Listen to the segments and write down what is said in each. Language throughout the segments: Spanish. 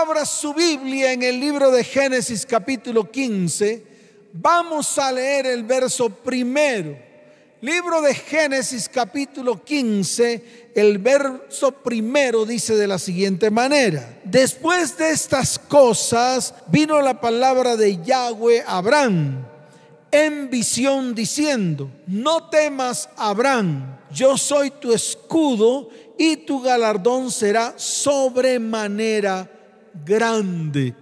abra su Biblia en el libro de Génesis capítulo 15, vamos a leer el verso primero. Libro de Génesis capítulo 15, el verso primero dice de la siguiente manera. Después de estas cosas vino la palabra de Yahweh a Abraham en visión diciendo, no temas Abraham, yo soy tu escudo y tu galardón será sobremanera grande.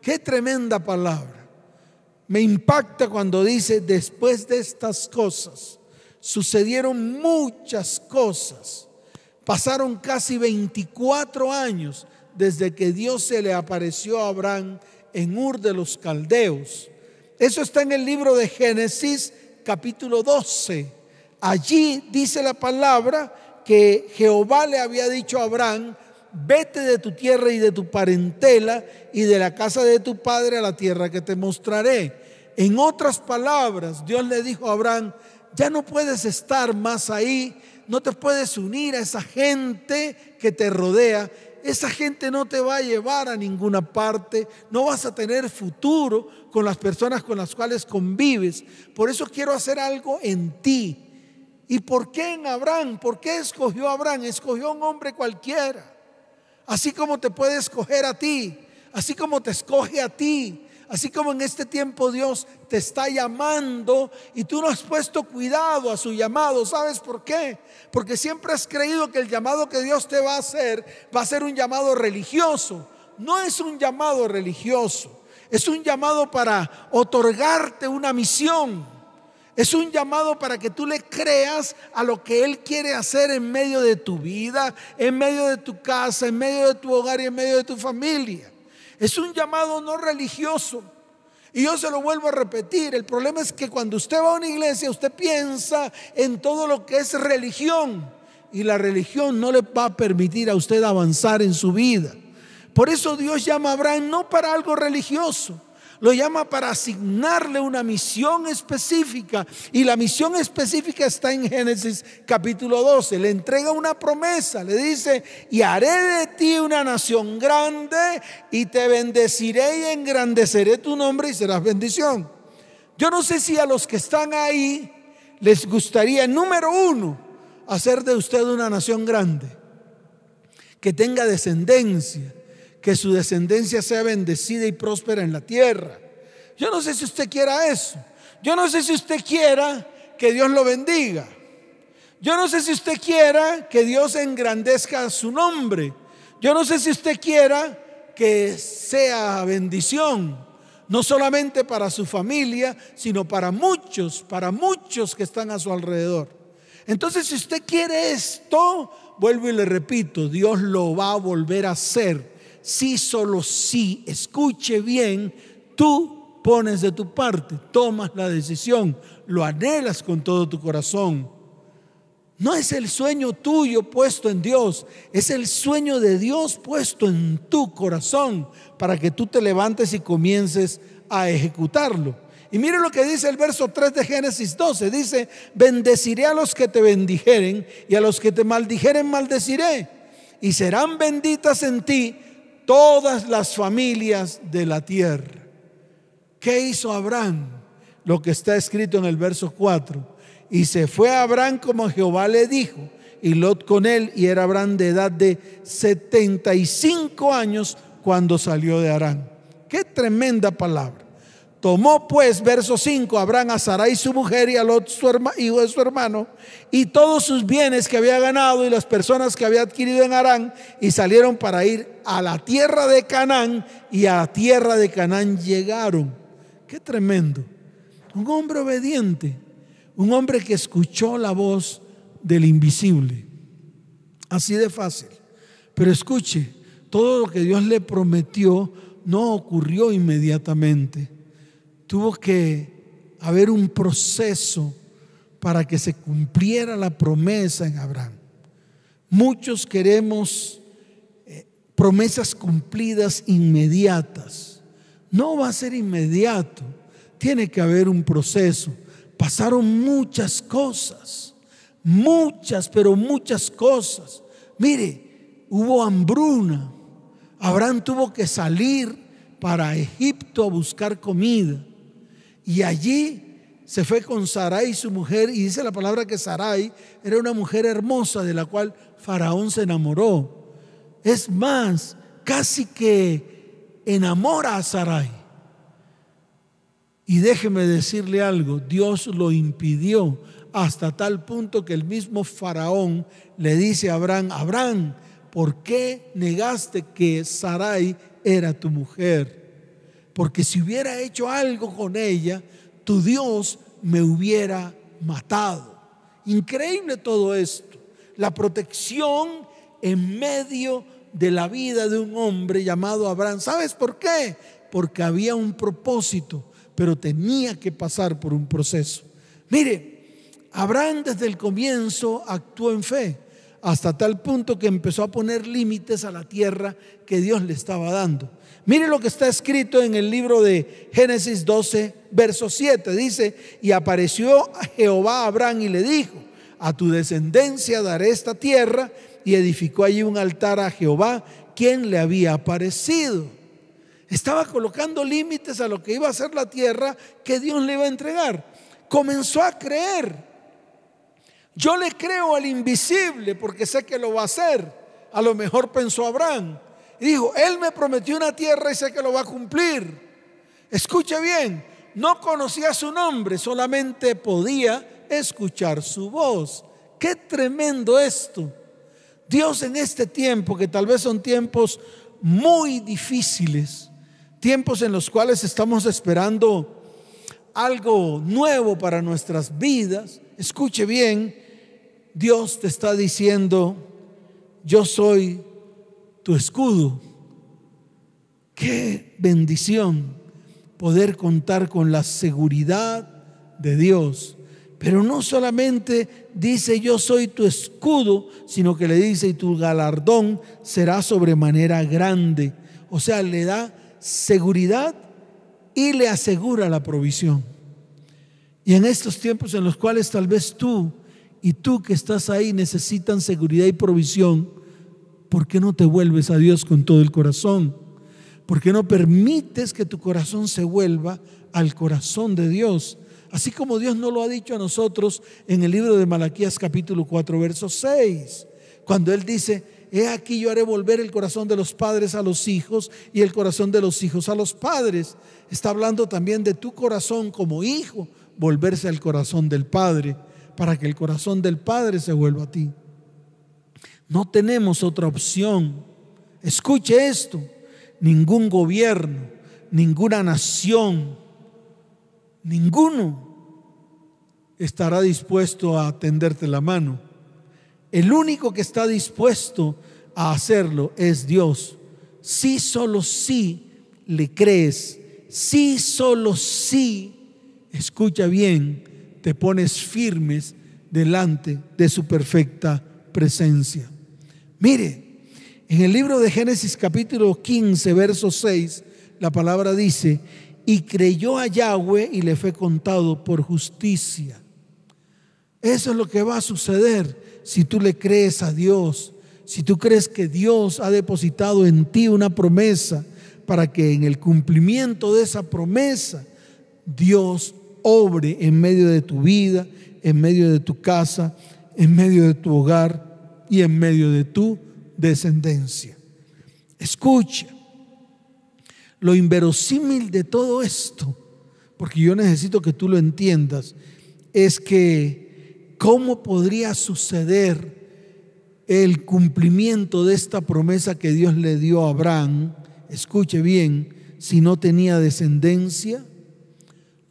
Qué tremenda palabra. Me impacta cuando dice, después de estas cosas, sucedieron muchas cosas. Pasaron casi 24 años desde que Dios se le apareció a Abraham en Ur de los Caldeos. Eso está en el libro de Génesis capítulo 12. Allí dice la palabra que Jehová le había dicho a Abraham, vete de tu tierra y de tu parentela y de la casa de tu padre a la tierra que te mostraré. En otras palabras, Dios le dijo a Abraham, ya no puedes estar más ahí, no te puedes unir a esa gente que te rodea. Esa gente no te va a llevar a ninguna parte, no vas a tener futuro con las personas con las cuales convives. Por eso quiero hacer algo en ti. ¿Y por qué en Abraham? ¿Por qué escogió a Abraham? Escogió a un hombre cualquiera. Así como te puede escoger a ti, así como te escoge a ti, así como en este tiempo Dios te está llamando y tú no has puesto cuidado a su llamado. ¿Sabes por qué? Porque siempre has creído que el llamado que Dios te va a hacer va a ser un llamado religioso. No es un llamado religioso, es un llamado para otorgarte una misión. Es un llamado para que tú le creas a lo que Él quiere hacer en medio de tu vida, en medio de tu casa, en medio de tu hogar y en medio de tu familia. Es un llamado no religioso. Y yo se lo vuelvo a repetir. El problema es que cuando usted va a una iglesia, usted piensa en todo lo que es religión. Y la religión no le va a permitir a usted avanzar en su vida. Por eso Dios llama a Abraham no para algo religioso, lo llama para asignarle una misión específica. Y la misión específica está en Génesis capítulo 12. Le entrega una promesa. Le dice, y haré de ti una nación grande y te bendeciré y engrandeceré tu nombre y serás bendición. Yo no sé si a los que están ahí les gustaría, número uno, hacer de usted una nación grande, que tenga descendencia, que su descendencia sea bendecida y próspera en la tierra. Yo no sé si usted quiera eso. Yo no sé si usted quiera que Dios lo bendiga. Yo no sé si usted quiera que Dios engrandezca su nombre. Yo no sé si usted quiera que sea bendición, no solamente para su familia, sino para muchos, para muchos que están a su alrededor. Entonces, si usted quiere esto, vuelvo y le repito, Dios lo va a volver a hacer si solo si, escuche bien, tú pones de tu parte, tomas la decisión, lo anhelas con todo tu corazón. No es el sueño tuyo puesto en Dios, es el sueño de Dios puesto en tu corazón para que tú te levantes y comiences a ejecutarlo. Y mire lo que dice el verso 3 de Génesis 12. Dice, bendeciré a los que te bendijeren y a los que te maldijeren maldeciré. Y serán benditas en ti todas las familias de la tierra. ¿Qué hizo Abraham? Lo que está escrito en el verso 4. Y se fue a Abraham como Jehová le dijo, y Lot con él, y era Abraham de edad de 75 años cuando salió de Arán. Qué tremenda palabra. Tomó pues, verso 5, Abraham a Sarai su mujer y a Lot su hijo de su hermano y todos sus bienes que había ganado y las personas que había adquirido en Arán y salieron para ir a la tierra de Canaán y a la tierra de Canaán llegaron. Qué tremendo. Un hombre obediente, un hombre que escuchó la voz del invisible. Así de fácil. Pero escuche, todo lo que Dios le prometió no ocurrió inmediatamente tuvo que haber un proceso para que se cumpliera la promesa en Abraham. Muchos queremos eh, promesas cumplidas inmediatas. No va a ser inmediato, tiene que haber un proceso. Pasaron muchas cosas, muchas, pero muchas cosas. Mire, hubo hambruna, Abraham tuvo que salir para Egipto a buscar comida. Y allí se fue con Sarai, su mujer, y dice la palabra que Sarai era una mujer hermosa de la cual Faraón se enamoró. Es más, casi que enamora a Sarai. Y déjeme decirle algo, Dios lo impidió hasta tal punto que el mismo Faraón le dice a Abraham, Abraham, ¿por qué negaste que Sarai era tu mujer? Porque si hubiera hecho algo con ella, tu Dios me hubiera matado. Increíble todo esto. La protección en medio de la vida de un hombre llamado Abraham. ¿Sabes por qué? Porque había un propósito pero tenía que pasar por un proceso. Mire, Abraham desde el comienzo actuó en fe, hasta tal punto que empezó a poner límites a la tierra que Dios le estaba dando. Mire lo que está escrito en el libro de Génesis 12, verso 7. Dice, y apareció Jehová a Abraham y le dijo, a tu descendencia daré esta tierra, y edificó allí un altar a Jehová, quien le había aparecido. Estaba colocando límites a lo que iba a ser la tierra que Dios le iba a entregar. Comenzó a creer. Yo le creo al invisible porque sé que lo va a hacer. A lo mejor pensó Abraham. Y dijo, Él me prometió una tierra y sé que lo va a cumplir. Escuche bien, no conocía su nombre, solamente podía escuchar su voz. Qué tremendo esto. Dios en este tiempo, que tal vez son tiempos muy difíciles, tiempos en los cuales estamos esperando algo nuevo para nuestras vidas, escuche bien, Dios te está diciendo, yo soy tu escudo. Qué bendición poder contar con la seguridad de Dios. Pero no solamente dice yo soy tu escudo, sino que le dice y tu galardón será sobremanera grande. O sea, le da seguridad y le asegura la provisión. Y en estos tiempos en los cuales tal vez tú y tú que estás ahí necesitan seguridad y provisión, ¿por qué no te vuelves a Dios con todo el corazón? ¿Por qué no permites que tu corazón se vuelva al corazón de Dios? Así como Dios no lo ha dicho a nosotros en el libro de Malaquías capítulo 4, verso 6, cuando Él dice, he aquí yo haré volver el corazón de los padres a los hijos y el corazón de los hijos a los padres. Está hablando también de tu corazón como hijo, volverse al corazón del Padre, para que el corazón del Padre se vuelva a ti. No tenemos otra opción. Escuche esto, ningún gobierno, ninguna nación, ninguno estará dispuesto a tenderte la mano. El único que está dispuesto a hacerlo es Dios. Si solo si le crees, si solo si, escucha bien, te pones firmes delante de su perfecta presencia. Mire, en el libro de Génesis capítulo 15, verso 6, la palabra dice, y creyó a Yahweh y le fue contado por justicia. Eso es lo que va a suceder si tú le crees a Dios, si tú crees que Dios ha depositado en ti una promesa para que en el cumplimiento de esa promesa Dios obre en medio de tu vida, en medio de tu casa, en medio de tu hogar y en medio de tu descendencia. Escucha, lo inverosímil de todo esto, porque yo necesito que tú lo entiendas, es que ¿cómo podría suceder el cumplimiento de esta promesa que Dios le dio a Abraham? Escuche bien, si no tenía descendencia,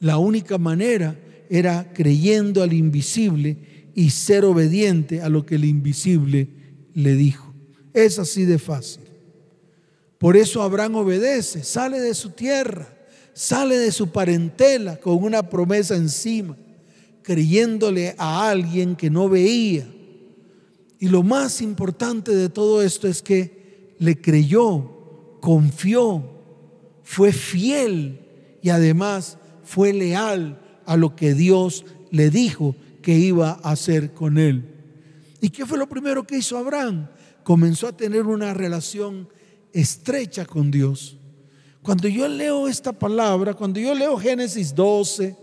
la única manera era creyendo al invisible y ser obediente a lo que el invisible le dijo. Es así de fácil. Por eso Abraham obedece, sale de su tierra, sale de su parentela con una promesa encima creyéndole a alguien que no veía. Y lo más importante de todo esto es que le creyó, confió, fue fiel y además fue leal a lo que Dios le dijo que iba a hacer con él. ¿Y qué fue lo primero que hizo Abraham? Comenzó a tener una relación estrecha con Dios. Cuando yo leo esta palabra, cuando yo leo Génesis 12,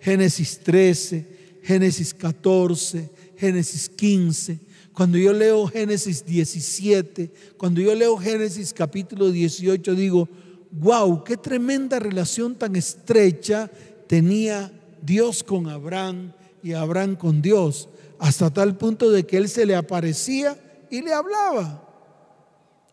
Génesis 13, Génesis 14, Génesis 15, cuando yo leo Génesis 17, cuando yo leo Génesis capítulo 18, digo, wow, qué tremenda relación tan estrecha tenía Dios con Abraham y Abraham con Dios, hasta tal punto de que él se le aparecía y le hablaba.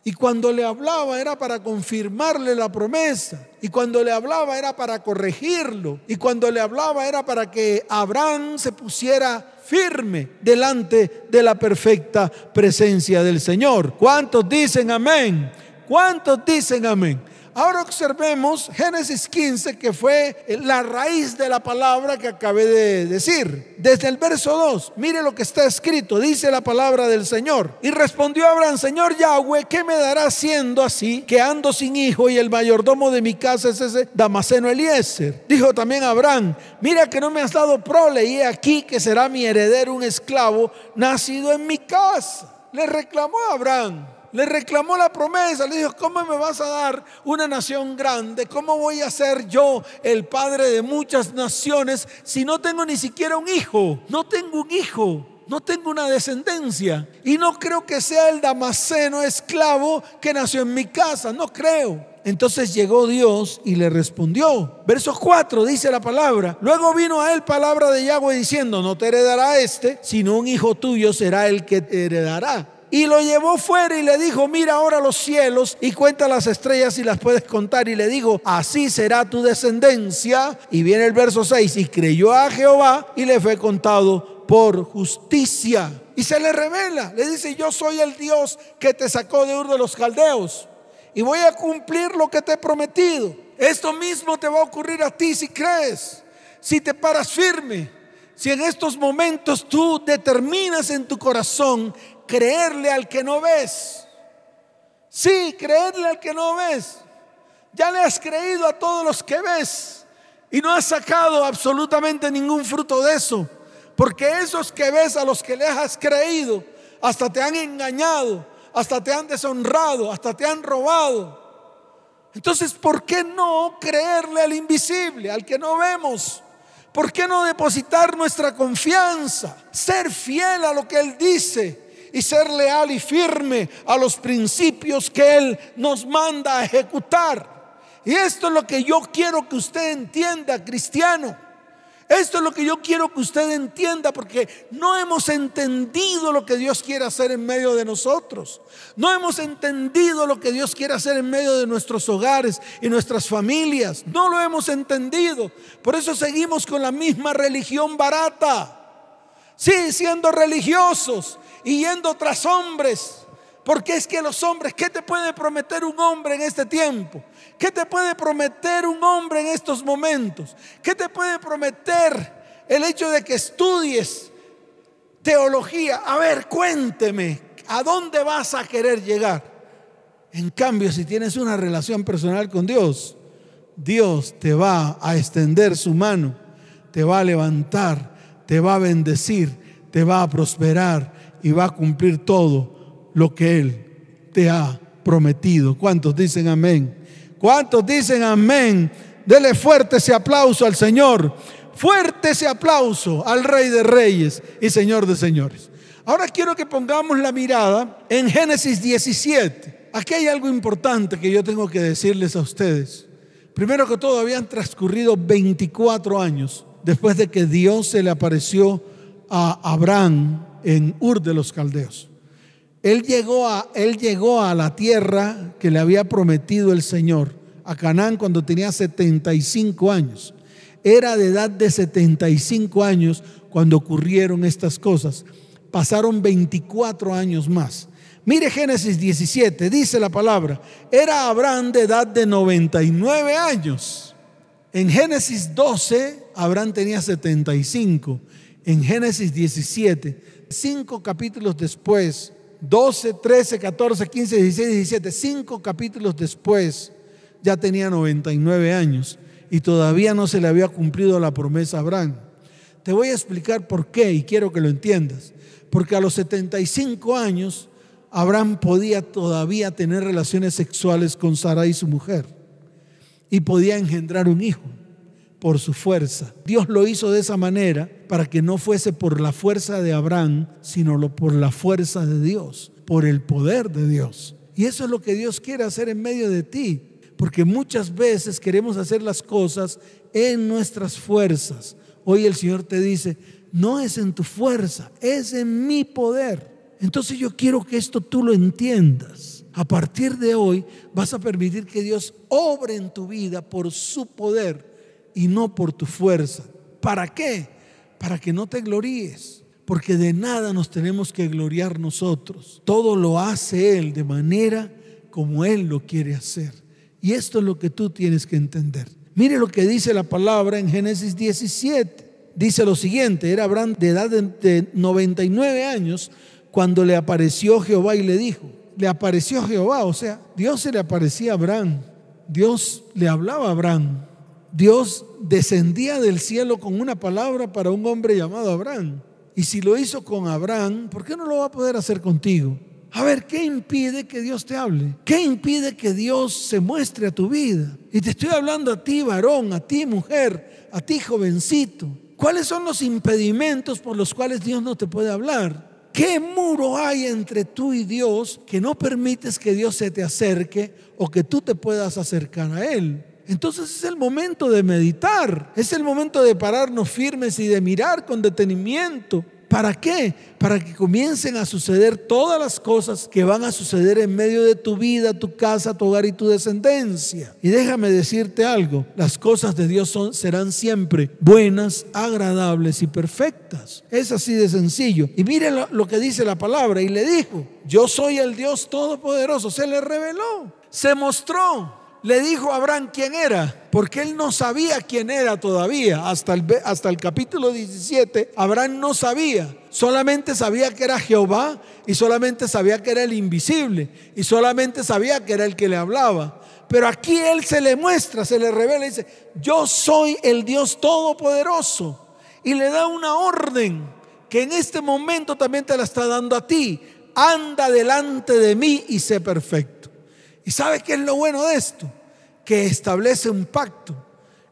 Y cuando le hablaba era para confirmarle la promesa. Y cuando le hablaba era para corregirlo. Y cuando le hablaba era para que Abraham se pusiera firme delante de la perfecta presencia del Señor. ¿Cuántos dicen amén? ¿Cuántos dicen amén? Ahora observemos Génesis 15, que fue la raíz de la palabra que acabé de decir. Desde el verso 2, mire lo que está escrito, dice la palabra del Señor. Y respondió Abraham, Señor Yahweh, ¿qué me dará siendo así, que ando sin hijo y el mayordomo de mi casa es ese Damaseno Eliezer? Dijo también Abraham, mira que no me has dado prole y aquí que será mi heredero un esclavo nacido en mi casa. Le reclamó a Abraham le reclamó la promesa, le dijo, ¿cómo me vas a dar una nación grande? ¿Cómo voy a ser yo el padre de muchas naciones si no tengo ni siquiera un hijo? No tengo un hijo. No tengo una descendencia y no creo que sea el damaseno esclavo que nació en mi casa, no creo. Entonces llegó Dios y le respondió. Verso 4 dice la palabra. Luego vino a él palabra de Yahweh diciendo, no te heredará este, sino un hijo tuyo será el que te heredará. Y lo llevó fuera y le dijo, mira ahora los cielos y cuenta las estrellas y las puedes contar. Y le dijo, así será tu descendencia. Y viene el verso 6, y creyó a Jehová y le fue contado por justicia. Y se le revela, le dice, yo soy el Dios que te sacó de Ur de los Caldeos. Y voy a cumplir lo que te he prometido. Esto mismo te va a ocurrir a ti si crees, si te paras firme. Si en estos momentos tú determinas en tu corazón creerle al que no ves. Sí, creerle al que no ves. Ya le has creído a todos los que ves y no has sacado absolutamente ningún fruto de eso. Porque esos que ves a los que le has creído, hasta te han engañado, hasta te han deshonrado, hasta te han robado. Entonces, ¿por qué no creerle al invisible, al que no vemos? ¿Por qué no depositar nuestra confianza? Ser fiel a lo que Él dice y ser leal y firme a los principios que Él nos manda a ejecutar. Y esto es lo que yo quiero que usted entienda, cristiano. Esto es lo que yo quiero que usted entienda porque no hemos entendido lo que Dios quiere hacer en medio de nosotros. No hemos entendido lo que Dios quiere hacer en medio de nuestros hogares y nuestras familias. No lo hemos entendido. Por eso seguimos con la misma religión barata. Sí, siendo religiosos, y yendo tras hombres. Porque es que los hombres, ¿qué te puede prometer un hombre en este tiempo? ¿Qué te puede prometer un hombre en estos momentos? ¿Qué te puede prometer el hecho de que estudies teología? A ver, cuénteme, ¿a dónde vas a querer llegar? En cambio, si tienes una relación personal con Dios, Dios te va a extender su mano, te va a levantar, te va a bendecir, te va a prosperar y va a cumplir todo lo que Él te ha prometido. ¿Cuántos dicen amén? ¿Cuántos dicen amén? Dele fuerte ese aplauso al Señor. Fuerte ese aplauso al Rey de Reyes y Señor de Señores. Ahora quiero que pongamos la mirada en Génesis 17. Aquí hay algo importante que yo tengo que decirles a ustedes. Primero que todo, habían transcurrido 24 años después de que Dios se le apareció a Abraham en Ur de los Caldeos. Él llegó, a, él llegó a la tierra que le había prometido el Señor, a Canaán, cuando tenía 75 años. Era de edad de 75 años cuando ocurrieron estas cosas. Pasaron 24 años más. Mire Génesis 17, dice la palabra, era Abraham de edad de 99 años. En Génesis 12, Abraham tenía 75. En Génesis 17, cinco capítulos después, 12, 13, 14, 15, 16, 17, cinco capítulos después, ya tenía 99 años y todavía no se le había cumplido la promesa a Abraham. Te voy a explicar por qué y quiero que lo entiendas. Porque a los 75 años, Abraham podía todavía tener relaciones sexuales con Sara y su mujer y podía engendrar un hijo por su fuerza. Dios lo hizo de esa manera para que no fuese por la fuerza de Abraham, sino por la fuerza de Dios, por el poder de Dios. Y eso es lo que Dios quiere hacer en medio de ti, porque muchas veces queremos hacer las cosas en nuestras fuerzas. Hoy el Señor te dice, no es en tu fuerza, es en mi poder. Entonces yo quiero que esto tú lo entiendas. A partir de hoy vas a permitir que Dios obre en tu vida por su poder y no por tu fuerza. ¿Para qué? Para que no te gloríes. Porque de nada nos tenemos que gloriar nosotros. Todo lo hace Él de manera como Él lo quiere hacer. Y esto es lo que tú tienes que entender. Mire lo que dice la palabra en Génesis 17. Dice lo siguiente, era Abraham de edad de 99 años cuando le apareció Jehová y le dijo, le apareció Jehová, o sea, Dios se le aparecía a Abraham, Dios le hablaba a Abraham, Dios descendía del cielo con una palabra para un hombre llamado Abraham. Y si lo hizo con Abraham, ¿por qué no lo va a poder hacer contigo? A ver, ¿qué impide que Dios te hable? ¿Qué impide que Dios se muestre a tu vida? Y te estoy hablando a ti, varón, a ti, mujer, a ti, jovencito. ¿Cuáles son los impedimentos por los cuales Dios no te puede hablar? ¿Qué muro hay entre tú y Dios que no permites que Dios se te acerque o que tú te puedas acercar a Él? Entonces es el momento de meditar, es el momento de pararnos firmes y de mirar con detenimiento. ¿Para qué? Para que comiencen a suceder todas las cosas que van a suceder en medio de tu vida, tu casa, tu hogar y tu descendencia. Y déjame decirte algo, las cosas de Dios son, serán siempre buenas, agradables y perfectas. Es así de sencillo. Y mire lo, lo que dice la palabra. Y le dijo, yo soy el Dios Todopoderoso. Se le reveló, se mostró le dijo a Abraham quién era, porque él no sabía quién era todavía. Hasta el, hasta el capítulo 17, Abraham no sabía. Solamente sabía que era Jehová y solamente sabía que era el invisible y solamente sabía que era el que le hablaba. Pero aquí él se le muestra, se le revela y dice, yo soy el Dios Todopoderoso. Y le da una orden que en este momento también te la está dando a ti. Anda delante de mí y sé perfecto. ¿Y sabe qué es lo bueno de esto? Que establece un pacto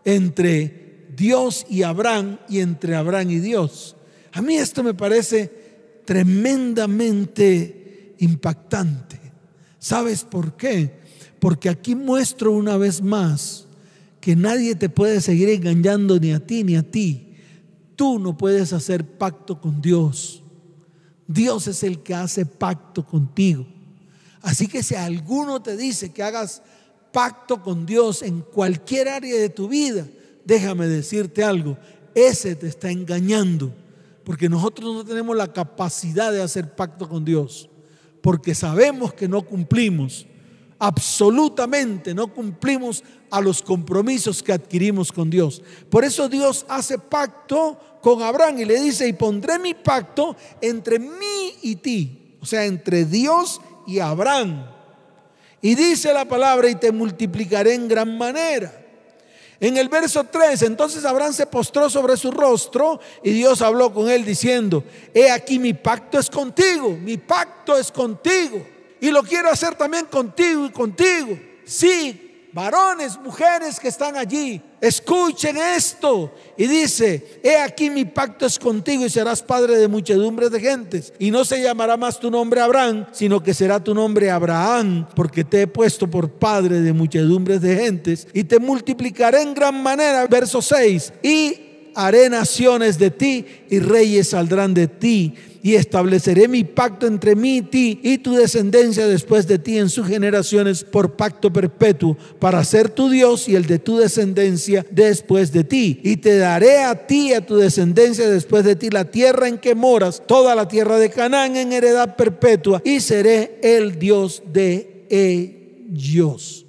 entre Dios y Abraham y entre Abraham y Dios. A mí esto me parece tremendamente impactante. ¿Sabes por qué? Porque aquí muestro una vez más que nadie te puede seguir engañando ni a ti ni a ti. Tú no puedes hacer pacto con Dios. Dios es el que hace pacto contigo. Así que si alguno te dice que hagas pacto con Dios en cualquier área de tu vida, déjame decirte algo, ese te está engañando, porque nosotros no tenemos la capacidad de hacer pacto con Dios, porque sabemos que no cumplimos, absolutamente no cumplimos a los compromisos que adquirimos con Dios. Por eso Dios hace pacto con Abraham y le dice, y pondré mi pacto entre mí y ti, o sea, entre Dios y y Abraham. Y dice la palabra, y te multiplicaré en gran manera. En el verso 3, entonces Abraham se postró sobre su rostro y Dios habló con él diciendo, he aquí mi pacto es contigo, mi pacto es contigo. Y lo quiero hacer también contigo y contigo. Sí, varones, mujeres que están allí, escuchen esto. Y dice, he aquí mi pacto es contigo y serás padre de muchedumbres de gentes. Y no se llamará más tu nombre Abraham, sino que será tu nombre Abraham, porque te he puesto por padre de muchedumbres de gentes. Y te multiplicaré en gran manera, verso 6, y haré naciones de ti y reyes saldrán de ti y estableceré mi pacto entre mí y ti y tu descendencia después de ti en sus generaciones por pacto perpetuo para ser tu Dios y el de tu descendencia después de ti. Y te daré a ti y a tu descendencia después de ti la tierra en que moras, toda la tierra de Canaán en heredad perpetua y seré el Dios de ellos.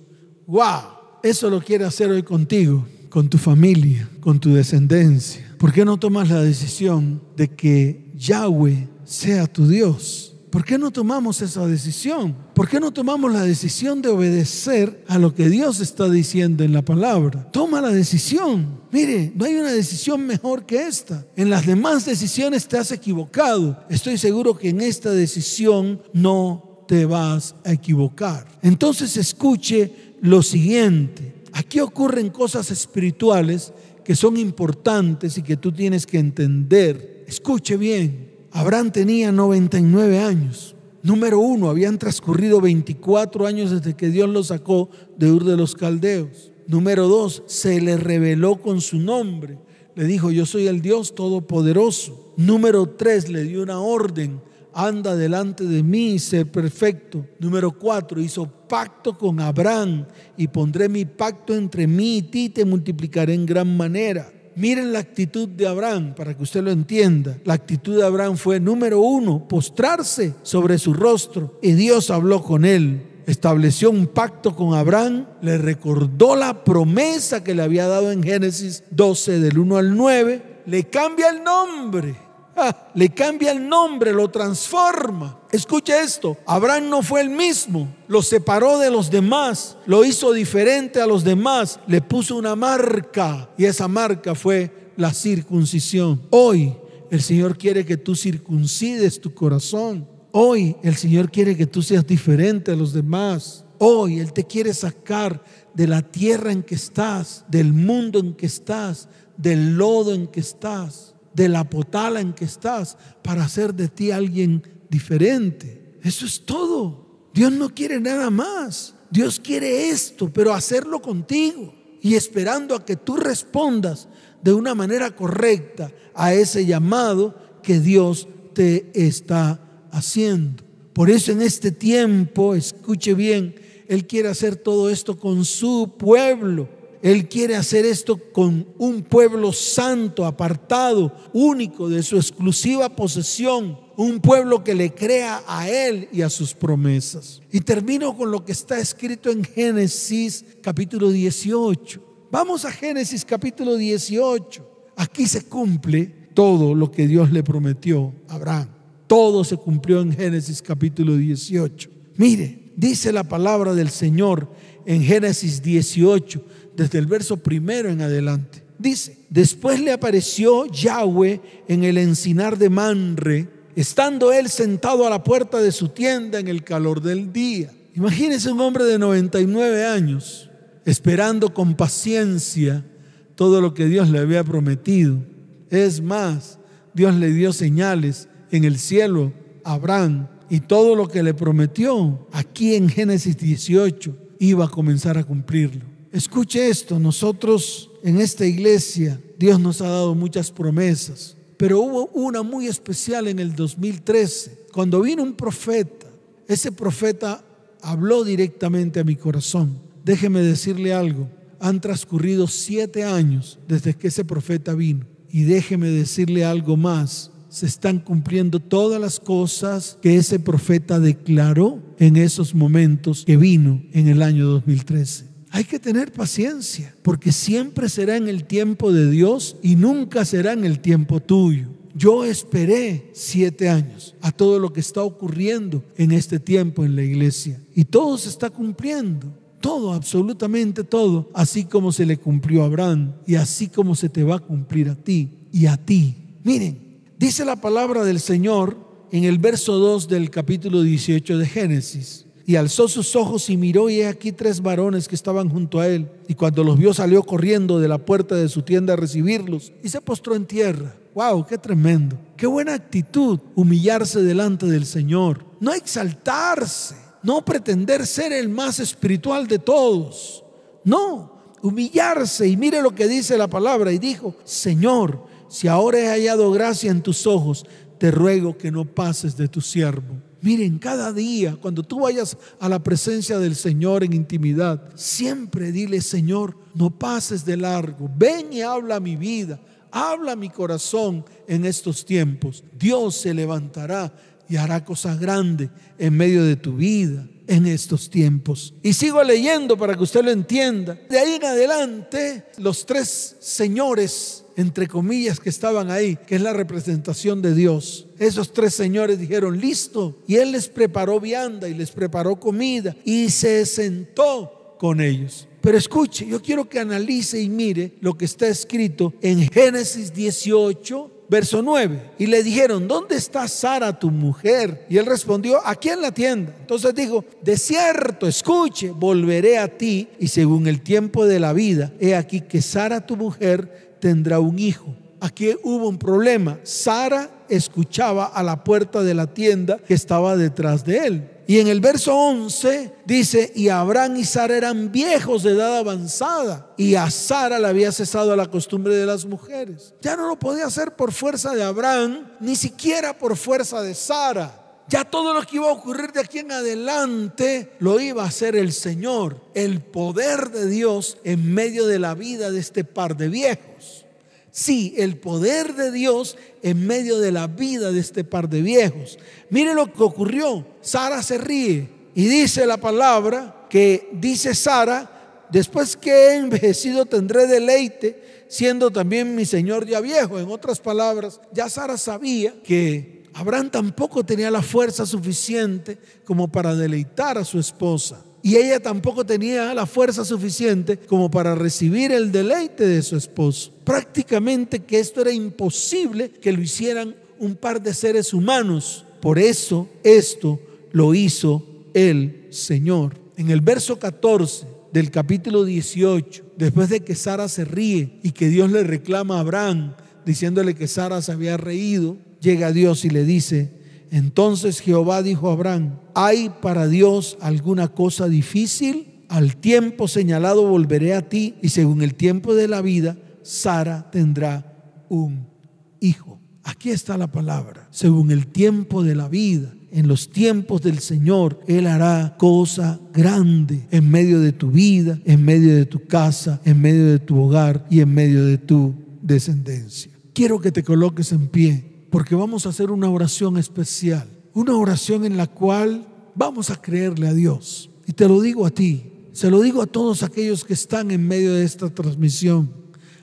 ¡Wow! Eso lo quiere hacer hoy contigo, con tu familia, con tu descendencia. ¿Por qué no tomas la decisión de que Yahweh sea tu Dios. ¿Por qué no tomamos esa decisión? ¿Por qué no tomamos la decisión de obedecer a lo que Dios está diciendo en la palabra? Toma la decisión. Mire, no hay una decisión mejor que esta. En las demás decisiones te has equivocado. Estoy seguro que en esta decisión no te vas a equivocar. Entonces escuche lo siguiente. Aquí ocurren cosas espirituales que son importantes y que tú tienes que entender. Escuche bien. Abraham tenía 99 años. Número uno, habían transcurrido 24 años desde que Dios lo sacó de Ur de los Caldeos. Número dos, se le reveló con su nombre. Le dijo, yo soy el Dios Todopoderoso. Número tres, le dio una orden. Anda delante de mí y sé perfecto. Número cuatro, hizo pacto con Abraham y pondré mi pacto entre mí y ti te multiplicaré en gran manera. Miren la actitud de Abraham para que usted lo entienda. La actitud de Abraham fue, número uno, postrarse sobre su rostro y Dios habló con él estableció un pacto con Abraham, le recordó la promesa que le había dado en Génesis 12 del 1 al 9, le cambia el nombre. Ah, le cambia el nombre, lo transforma. Escuche esto, Abraham no fue el mismo, lo separó de los demás, lo hizo diferente a los demás, le puso una marca y esa marca fue la circuncisión. Hoy el Señor quiere que tú circuncides tu corazón. Hoy el Señor quiere que tú seas diferente a los demás. Hoy Él te quiere sacar de la tierra en que estás, del mundo en que estás, del lodo en que estás, de la potala en que estás, para hacer de ti alguien diferente. Eso es todo. Dios no quiere nada más. Dios quiere esto, pero hacerlo contigo y esperando a que tú respondas de una manera correcta a ese llamado que Dios te está haciendo. Por eso en este tiempo, escuche bien, Él quiere hacer todo esto con su pueblo. Él quiere hacer esto con un pueblo santo, apartado, único de su exclusiva posesión. Un pueblo que le crea a Él y a sus promesas. Y termino con lo que está escrito en Génesis capítulo 18. Vamos a Génesis capítulo 18. Aquí se cumple todo lo que Dios le prometió a Abraham. Todo se cumplió en Génesis capítulo 18. Mire, dice la palabra del Señor en Génesis 18, desde el verso primero en adelante. Dice, después le apareció Yahweh en el encinar de Manre, estando él sentado a la puerta de su tienda en el calor del día. Imagínese un hombre de 99 años esperando con paciencia todo lo que Dios le había prometido. Es más, Dios le dio señales en el cielo Abraham y todo lo que le prometió aquí en Génesis 18 iba a comenzar a cumplirlo. Escuche esto, nosotros en esta iglesia Dios nos ha dado muchas promesas, pero hubo una muy especial en el 2013, cuando vino un profeta. Ese profeta habló directamente a mi corazón. Déjeme decirle algo, han transcurrido siete años desde que ese profeta vino. Y déjeme decirle algo más, se están cumpliendo todas las cosas que ese profeta declaró en esos momentos que vino en el año 2013. Hay que tener paciencia, porque siempre será en el tiempo de Dios y nunca será en el tiempo tuyo. Yo esperé siete años a todo lo que está ocurriendo en este tiempo en la iglesia y todo se está cumpliendo. Todo, absolutamente todo, así como se le cumplió a Abraham y así como se te va a cumplir a ti y a ti. Miren, Dice la palabra del Señor en el verso 2 del capítulo 18 de Génesis. Y alzó sus ojos y miró y he aquí tres varones que estaban junto a él. Y cuando los vio salió corriendo de la puerta de su tienda a recibirlos y se postró en tierra. ¡Wow! ¡Qué tremendo! ¡Qué buena actitud! Humillarse delante del Señor. No exaltarse. No pretender ser el más espiritual de todos. No, humillarse. Y mire lo que dice la palabra. Y dijo, Señor, si ahora he hallado gracia en tus ojos, te ruego que no pases de tu siervo. Miren, cada día, cuando tú vayas a la presencia del Señor en intimidad, siempre dile, Señor, no pases de largo. Ven y habla mi vida, habla mi corazón en estos tiempos. Dios se levantará y hará cosas grandes en medio de tu vida en estos tiempos. Y sigo leyendo para que usted lo entienda. De ahí en adelante, los tres señores entre comillas, que estaban ahí, que es la representación de Dios. Esos tres señores dijeron, listo. Y Él les preparó vianda y les preparó comida y se sentó con ellos. Pero escuche, yo quiero que analice y mire lo que está escrito en Génesis 18 Verso 9. Y le dijeron, ¿dónde está Sara, tu mujer? Y él respondió, aquí en la tienda. Entonces dijo, de cierto, escuche, volveré a ti y según el tiempo de la vida, he aquí que Sara, tu mujer, tendrá un hijo. Aquí hubo un problema. Sara escuchaba a la puerta de la tienda que estaba detrás de él. Y en el verso 11 dice, y Abraham y Sara eran viejos de edad avanzada, y a Sara le había cesado la costumbre de las mujeres. Ya no lo podía hacer por fuerza de Abraham, ni siquiera por fuerza de Sara. Ya todo lo que iba a ocurrir de aquí en adelante lo iba a hacer el Señor, el poder de Dios en medio de la vida de este par de viejos. Sí, el poder de Dios en medio de la vida de este par de viejos. Mire lo que ocurrió. Sara se ríe y dice la palabra que dice Sara, después que he envejecido tendré deleite, siendo también mi Señor ya viejo. En otras palabras, ya Sara sabía que Abraham tampoco tenía la fuerza suficiente como para deleitar a su esposa. Y ella tampoco tenía la fuerza suficiente como para recibir el deleite de su esposo. Prácticamente que esto era imposible que lo hicieran un par de seres humanos. Por eso esto lo hizo el Señor. En el verso 14 del capítulo 18, después de que Sara se ríe y que Dios le reclama a Abraham diciéndole que Sara se había reído, llega Dios y le dice, entonces Jehová dijo a Abraham, ¿hay para Dios alguna cosa difícil? Al tiempo señalado volveré a ti y según el tiempo de la vida, Sara tendrá un hijo. Aquí está la palabra. Según el tiempo de la vida, en los tiempos del Señor, Él hará cosa grande en medio de tu vida, en medio de tu casa, en medio de tu hogar y en medio de tu descendencia. Quiero que te coloques en pie porque vamos a hacer una oración especial, una oración en la cual vamos a creerle a Dios. Y te lo digo a ti, se lo digo a todos aquellos que están en medio de esta transmisión,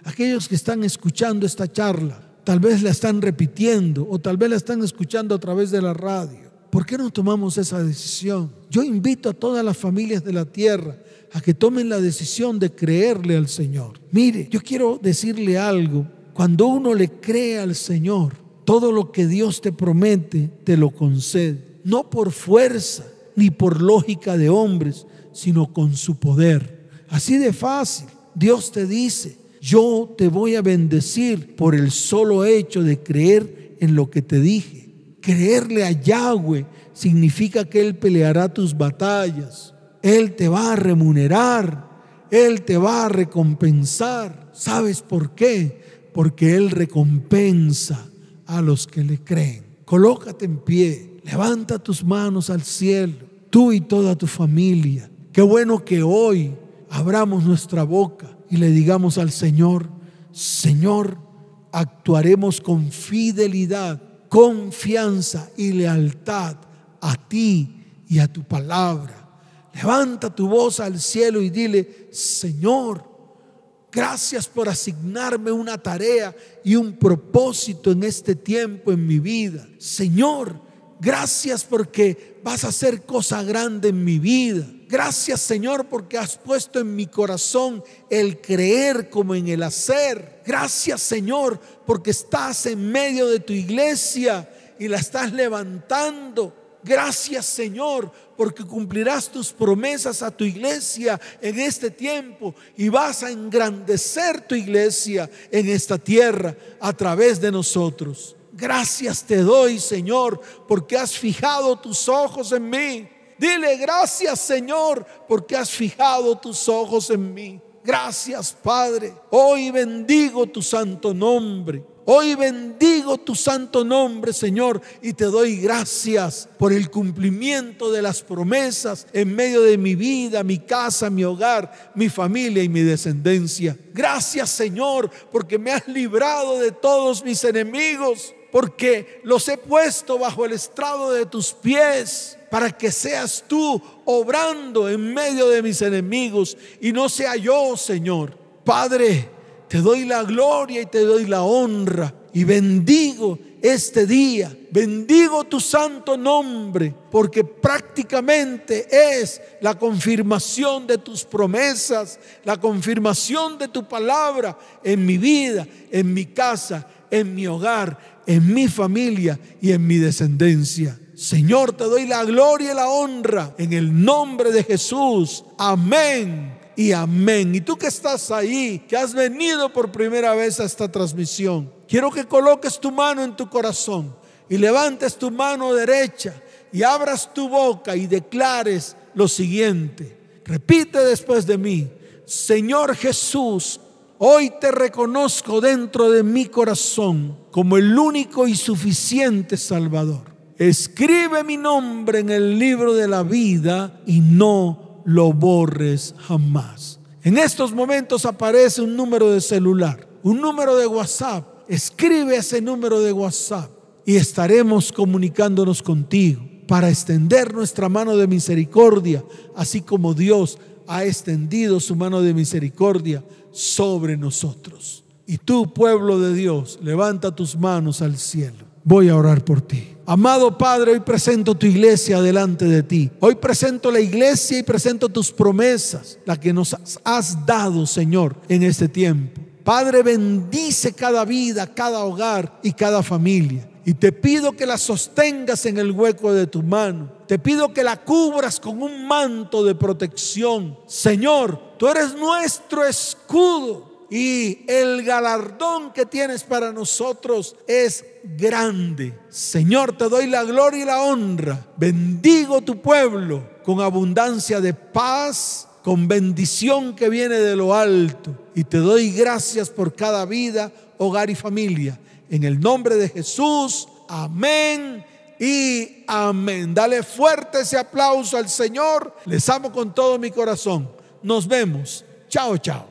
aquellos que están escuchando esta charla, tal vez la están repitiendo o tal vez la están escuchando a través de la radio. ¿Por qué no tomamos esa decisión? Yo invito a todas las familias de la tierra a que tomen la decisión de creerle al Señor. Mire, yo quiero decirle algo. Cuando uno le cree al Señor, todo lo que Dios te promete, te lo concede. No por fuerza ni por lógica de hombres, sino con su poder. Así de fácil. Dios te dice, yo te voy a bendecir por el solo hecho de creer en lo que te dije. Creerle a Yahweh significa que Él peleará tus batallas. Él te va a remunerar. Él te va a recompensar. ¿Sabes por qué? Porque Él recompensa a los que le creen. Colócate en pie, levanta tus manos al cielo, tú y toda tu familia. Qué bueno que hoy abramos nuestra boca y le digamos al Señor, Señor, actuaremos con fidelidad, confianza y lealtad a ti y a tu palabra. Levanta tu voz al cielo y dile, Señor, Gracias por asignarme una tarea y un propósito en este tiempo en mi vida. Señor, gracias porque vas a hacer cosa grande en mi vida. Gracias Señor porque has puesto en mi corazón el creer como en el hacer. Gracias Señor porque estás en medio de tu iglesia y la estás levantando. Gracias Señor, porque cumplirás tus promesas a tu iglesia en este tiempo y vas a engrandecer tu iglesia en esta tierra a través de nosotros. Gracias te doy Señor, porque has fijado tus ojos en mí. Dile gracias Señor, porque has fijado tus ojos en mí. Gracias Padre. Hoy bendigo tu santo nombre. Hoy bendigo tu santo nombre, Señor, y te doy gracias por el cumplimiento de las promesas en medio de mi vida, mi casa, mi hogar, mi familia y mi descendencia. Gracias, Señor, porque me has librado de todos mis enemigos, porque los he puesto bajo el estrado de tus pies para que seas tú obrando en medio de mis enemigos y no sea yo, Señor. Padre, te doy la gloria y te doy la honra y bendigo este día. Bendigo tu santo nombre porque prácticamente es la confirmación de tus promesas, la confirmación de tu palabra en mi vida, en mi casa en mi hogar, en mi familia y en mi descendencia. Señor, te doy la gloria y la honra en el nombre de Jesús. Amén y amén. Y tú que estás ahí, que has venido por primera vez a esta transmisión, quiero que coloques tu mano en tu corazón y levantes tu mano derecha y abras tu boca y declares lo siguiente. Repite después de mí, Señor Jesús, hoy te reconozco dentro de mi corazón como el único y suficiente Salvador. Escribe mi nombre en el libro de la vida y no lo borres jamás. En estos momentos aparece un número de celular, un número de WhatsApp. Escribe ese número de WhatsApp y estaremos comunicándonos contigo para extender nuestra mano de misericordia, así como Dios ha extendido su mano de misericordia sobre nosotros. Y tú, pueblo de Dios, levanta tus manos al cielo. Voy a orar por ti. Amado Padre, hoy presento tu iglesia delante de ti. Hoy presento la iglesia y presento tus promesas, las que nos has dado, Señor, en este tiempo. Padre, bendice cada vida, cada hogar y cada familia. Y te pido que la sostengas en el hueco de tu mano. Te pido que la cubras con un manto de protección. Señor, tú eres nuestro escudo y el galardón que tienes para nosotros es grande. Señor, te doy la gloria y la honra. Bendigo tu pueblo con abundancia de paz, con bendición que viene de lo alto. Y te doy gracias por cada vida, hogar y familia. En el nombre de Jesús, amén y amén. Dale fuerte ese aplauso al Señor. Les amo con todo mi corazón. Nos vemos. Chao, chao.